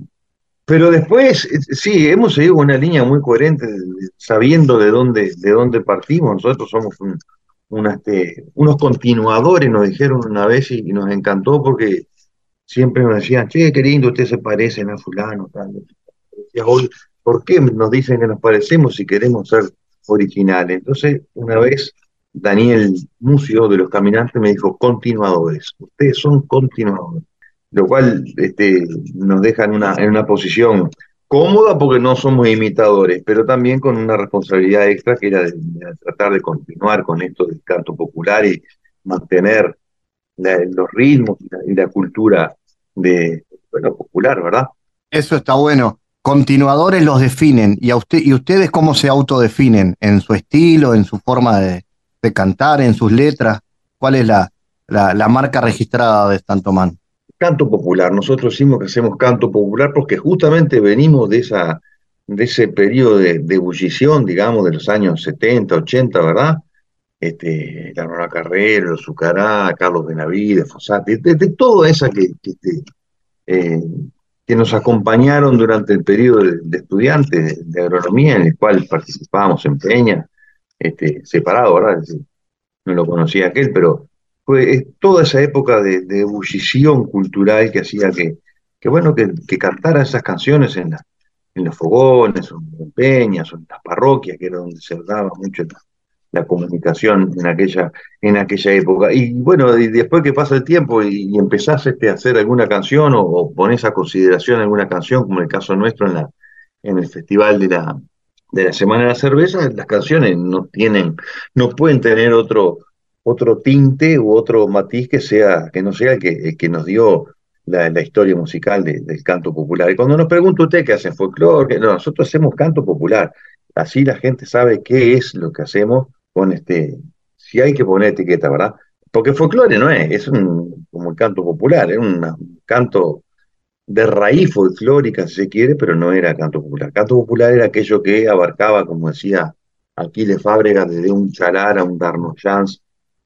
pero después, sí, hemos seguido una línea muy coherente, sabiendo de dónde, de dónde partimos. Nosotros somos un, este, unos continuadores, nos dijeron una vez y, nos encantó porque siempre nos decían, che, qué lindo, ustedes se parecen a fulano, tal. Hoy ¿por qué nos dicen que nos parecemos si queremos ser originales? Entonces, una vez Daniel Mucio de los Caminantes me dijo, continuadores, ustedes son continuadores, lo cual este, nos deja en una, en una posición cómoda porque no somos imitadores, pero también con una responsabilidad extra que era de, tratar de continuar con esto del canto popular y mantener los ritmos y la, cultura de bueno, popular, ¿verdad? Eso está bueno. Continuadores los definen. ¿Y, a usted, ¿Y ustedes cómo se autodefinen? ¿En su estilo, en su forma de, cantar, en sus letras? ¿Cuál es la, la, marca registrada de Stantomán? Canto popular. Nosotros decimos que hacemos canto popular porque justamente venimos de, esa, de ese periodo de, ebullición, digamos, de los años 70, 80, ¿verdad? Este, la Nora Carrero, Zucará, Carlos Benavides, Fossati, de, de, toda esa que, que, eh, nos acompañaron durante el periodo de, estudiantes de, agronomía, en el cual participábamos en Peña, este, separado, ¿verdad? No lo conocía aquel, pero fue toda esa época de, ebullición cultural que hacía que, que bueno, que, que cantara esas canciones en, en los fogones, o en peñas, o en las parroquias, que era donde se daba mucho la comunicación en aquella, en aquella época. Y bueno, y después que pasa el tiempo y, empezás este, a hacer alguna canción o, pones a consideración alguna canción, como el caso nuestro en, la, en el festival de la, de la Semana de la Cerveza, las canciones no tienen, no pueden tener otro, otro tinte u otro matiz que sea, que no sea el que, que nos dio la, historia musical del canto popular. Y cuando nos pregunta usted qué hacen folclore, no, nosotros hacemos canto popular. Así la gente sabe qué es lo que hacemos con este, si hay que poner etiqueta, ¿verdad? Porque folclore no es, es un, como el canto popular, es un canto de raíz folclórica, si se quiere, pero no era canto popular. Canto popular era aquello que abarcaba, como decía Aquiles Fábrega, desde un chalar a un Darno Chance,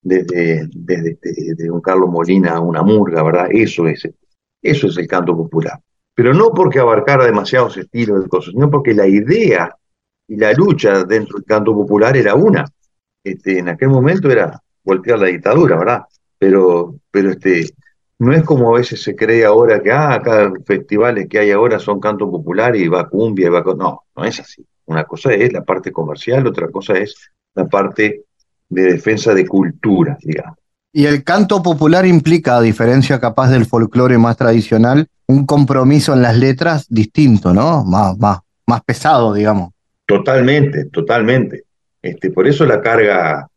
desde, desde, un Carlos Molina a una murga, ¿verdad? Eso es, eso es el canto popular. Pero no porque abarcara demasiados estilos de cosas, sino porque la idea y la lucha dentro del canto popular era una, este, en aquel momento era voltear la dictadura, ¿verdad? Pero, pero este, no es como a veces se cree ahora que, ah, acá festivales que hay ahora son canto popular y va cumbia y va... No, no es así. Una cosa es la parte comercial, otra cosa es la parte de defensa de cultura, digamos. Y el canto popular implica, a diferencia capaz del folclore más tradicional, un compromiso en las letras distinto, ¿no? Más, más, más pesado, digamos. Totalmente, totalmente. Este, por eso la carga,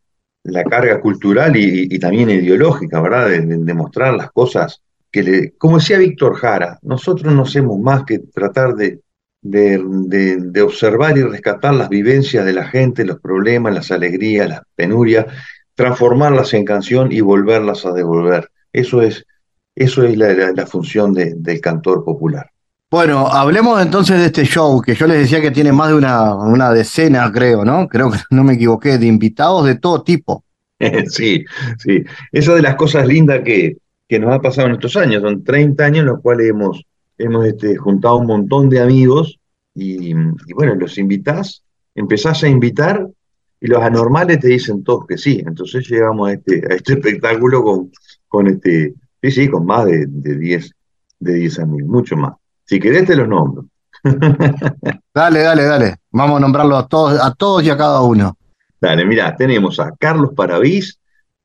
la carga cultural y, también ideológica, ¿verdad? De, mostrar las cosas que le. Como decía Víctor Jara, nosotros no hacemos más que tratar de, de, observar y rescatar las vivencias de la gente, los problemas, las alegrías, las penurias, transformarlas en canción y volverlas a devolver. Eso es, eso es la, función del cantor popular. Bueno, hablemos entonces de este show, que yo les decía que tiene más de una, una decena, creo, ¿no? Creo que no me equivoqué, de invitados de todo tipo. Sí, sí. Esa de las cosas lindas que, que nos ha pasado en estos años. Son 30 años en los cuales hemos, hemos este, juntado un montón de amigos y, bueno, los invitás, empezás a invitar y los anormales te dicen todos que sí. Entonces llegamos a este, a este espectáculo con, con este, sí, sí, con más de, de 10 de 10 amigos, mucho más. Si querés te los nombro. dale, dale, dale. Vamos a nombrarlos a todos, a todos y a cada uno. Dale, mira, tenemos a Carlos Paravís,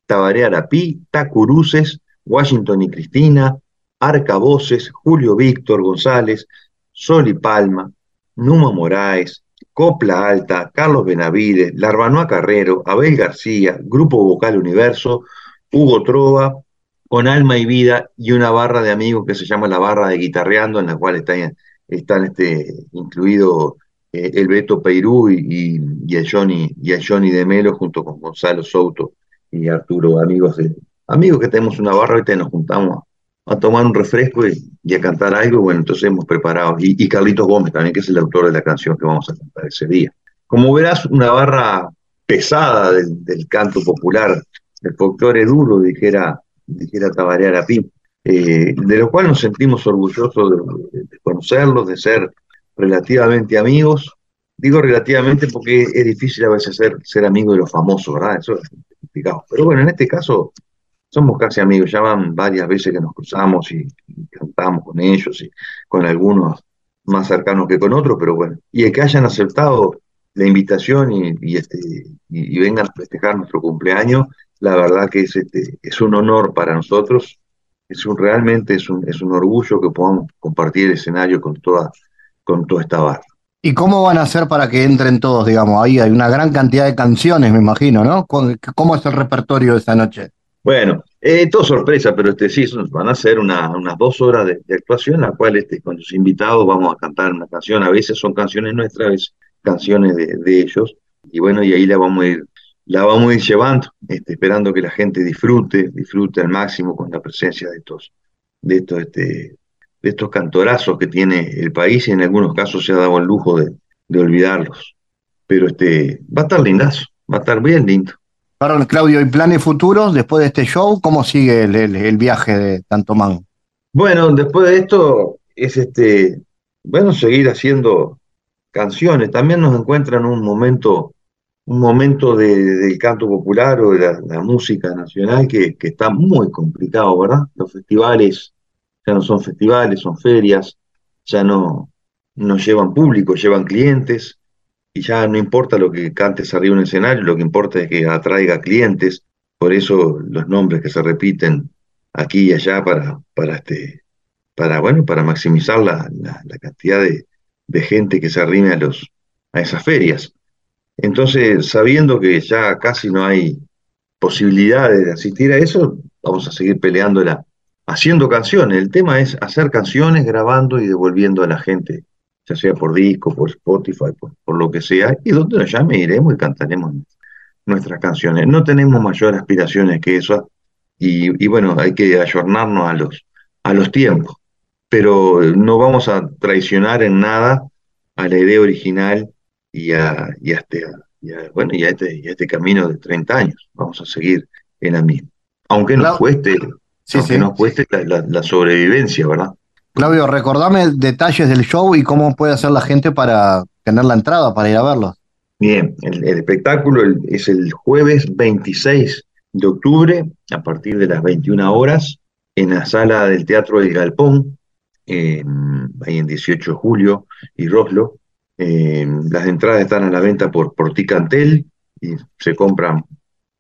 Tabaré Arapí, Tacuruces, Washington y Cristina, Arca Voces, Julio Víctor González, Sol y Palma, Numa Moraes, Copla Alta, Carlos Benavides, Larbanoa Carrero, Abel García, Grupo Vocal Universo, Hugo Trova, con alma y vida y una barra de amigos que se llama la barra de guitarreando, en la cual está, están este, incluido eh, el Beto Peirú y, y, el Johnny, y el Johnny de Melo junto con Gonzalo Souto y Arturo, amigos de, amigos que tenemos una barra, ahorita nos juntamos a, tomar un refresco y, a cantar algo, bueno, entonces hemos preparado, y, Carlitos Gómez también, que es el autor de la canción que vamos a cantar ese día. Como verás, una barra pesada del, del canto popular, el folclore duro, dijera dijera Tabaré Arapí, eh, de lo cual nos sentimos orgullosos de, conocerlos, de ser relativamente amigos. Digo relativamente porque es difícil a veces ser, ser amigo de los famosos, ¿verdad? Eso es complicado. Pero bueno, en este caso somos casi amigos, ya van varias veces que nos cruzamos y, cantamos con ellos y con algunos más cercanos que con otros, pero bueno. Y el que hayan aceptado la invitación y, este, y, vengan a festejar nuestro cumpleaños, la verdad que es, este, es un honor para nosotros, es un, realmente es un, es un orgullo que podamos compartir el escenario con toda, con toda esta barra. ¿Y cómo van a hacer para que entren todos, digamos? Ahí hay una gran cantidad de canciones, me imagino, ¿no? ¿Cómo es el repertorio de esta noche? Bueno, eh, todo sorpresa, pero este sí, van a ser unas dos horas de, actuación, en la cual este, con los invitados vamos a cantar una canción. A veces son canciones nuestras, a veces canciones de, ellos. Y bueno, y ahí la vamos a ir, la vamos a ir llevando, este, esperando que la gente disfrute, disfrute al máximo con la presencia de estos, de estos, este, de estos cantorazos que tiene el país y en algunos casos se ha dado el lujo de, de olvidarlos. Pero este, va a estar lindazo, va a estar bien lindo. Perdón, Claudio, ¿y planes futuros después de este show? ¿Cómo sigue el, viaje de Tantomán? Bueno, después de esto es este, bueno, seguir haciendo canciones. También nos encuentran un momento, un momento del canto popular o de la, música nacional que, que, está muy complicado, ¿verdad? Los festivales ya no son festivales, son ferias, ya no, no llevan público, llevan clientes y ya no importa lo que cantes arriba en el escenario, lo que importa es que atraiga clientes, por eso los nombres que se repiten aquí y allá para, para este, para bueno, para maximizar la, la, cantidad de, de, gente que se arrime a los, a esas ferias. Entonces, sabiendo que ya casi no hay posibilidades de asistir a eso, vamos a seguir peleándola haciendo canciones. El tema es hacer canciones, grabando y devolviendo a la gente ya sea por disco, por Spotify, por, lo que sea, y donde nos llame iremos y cantaremos nuestras canciones. No tenemos mayor aspiraciones que eso, y, bueno, hay que ayornarnos a los, a los tiempos, pero no vamos a traicionar en nada a la idea original y a, este, bueno, y este, este camino de 30 años. Vamos a seguir en la misma. Aunque nos cueste, aunque nos cueste la sobrevivencia, ¿verdad? Claudio, recordame detalles del show y cómo puede hacer la gente para tener la entrada, para ir a verlo. Bien, el, espectáculo es el jueves 26 de octubre a partir de las 21 horas en la sala del Teatro del Galpón, ahí en 18 de julio y Roslo. las entradas están a la venta por, por Ticantel y se compran,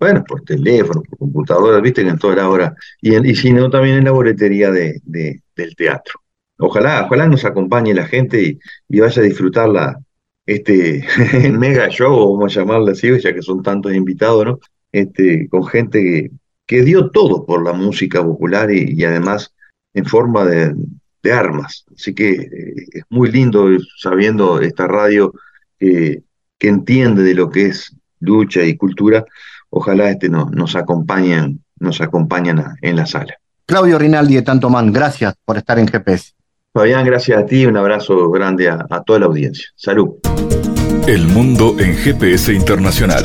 bueno, por teléfono, por computadora, viste en toda la hora, y, y si no, también en la boletería de, del teatro. Ojalá, ojalá nos acompañe la gente y, vaya a disfrutar la, este mega show, vamos a llamarlo así, ya que son tantos invitados, ¿no? Este, con gente que, dio todo por la música popular y, además en forma de, armas. Así que eh, es muy lindo sabiendo esta radio que, entiende de lo que es lucha y cultura. Ojalá este no, nos acompañen, nos acompañen en la sala. Claudio Rinaldi de Tanto Man, gracias por estar en GPS. Fabián, gracias a ti, un abrazo grande a toda la audiencia. Salud. El mundo en GPS Internacional.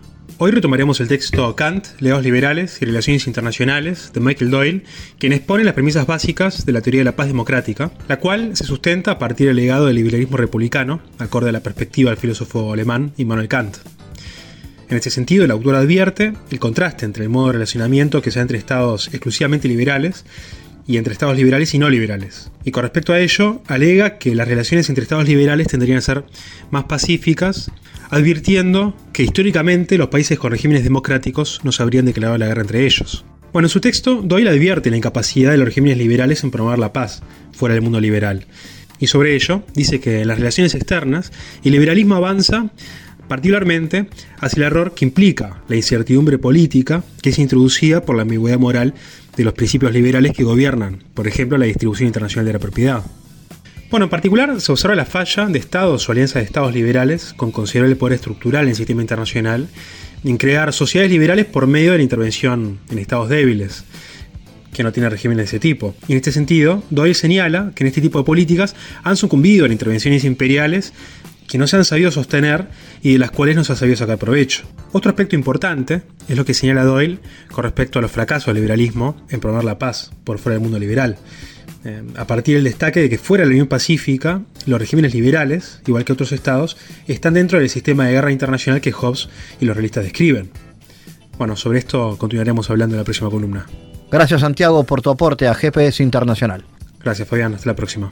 Hoy retomaremos el texto Kant, Leos Liberales y Relaciones Internacionales de Michael Doyle, quien expone las premisas básicas de la teoría de la paz democrática, la cual se sustenta a partir del legado del liberalismo republicano, acorde a la perspectiva del filósofo alemán Immanuel Kant. En este sentido, el autor advierte el contraste entre el modo de relacionamiento que se da entre estados exclusivamente liberales y entre estados liberales y no liberales. Y con respecto a ello, alega que las relaciones entre estados liberales tendrían que ser más pacíficas advirtiendo que históricamente los países con regímenes democráticos no se habrían declarado la guerra entre ellos. Bueno, en su texto, Doyle advierte la incapacidad de los regímenes liberales en promover la paz fuera del mundo liberal. Y sobre ello, dice que en las relaciones externas, el liberalismo avanza particularmente hacia el error que implica la incertidumbre política que es introducida por la ambigüedad moral de los principios liberales que gobiernan, por ejemplo, la distribución internacional de la propiedad. Bueno, en particular se observa la falla de estados o alianzas de estados liberales con considerable poder estructural en el sistema internacional en crear sociedades liberales por medio de la intervención en estados débiles. que no tiene regímenes de ese tipo. Y en este sentido, Doyle señala que en este tipo de políticas han sucumbido a intervenciones imperiales que no se han sabido sostener y de las cuales no se ha sabido sacar provecho. Otro aspecto importante es lo que señala Doyle con respecto a los fracasos del liberalismo en promover la paz por fuera del mundo liberal. Eh, a partir del destaque de que fuera de la Unión Pacífica, los regímenes liberales, igual que otros estados, están dentro del sistema de guerra internacional que Hobbes y los realistas describen. Bueno, sobre esto continuaremos hablando en la próxima columna. Gracias Santiago por tu aporte a GPS Internacional. Gracias Fabián, hasta la próxima.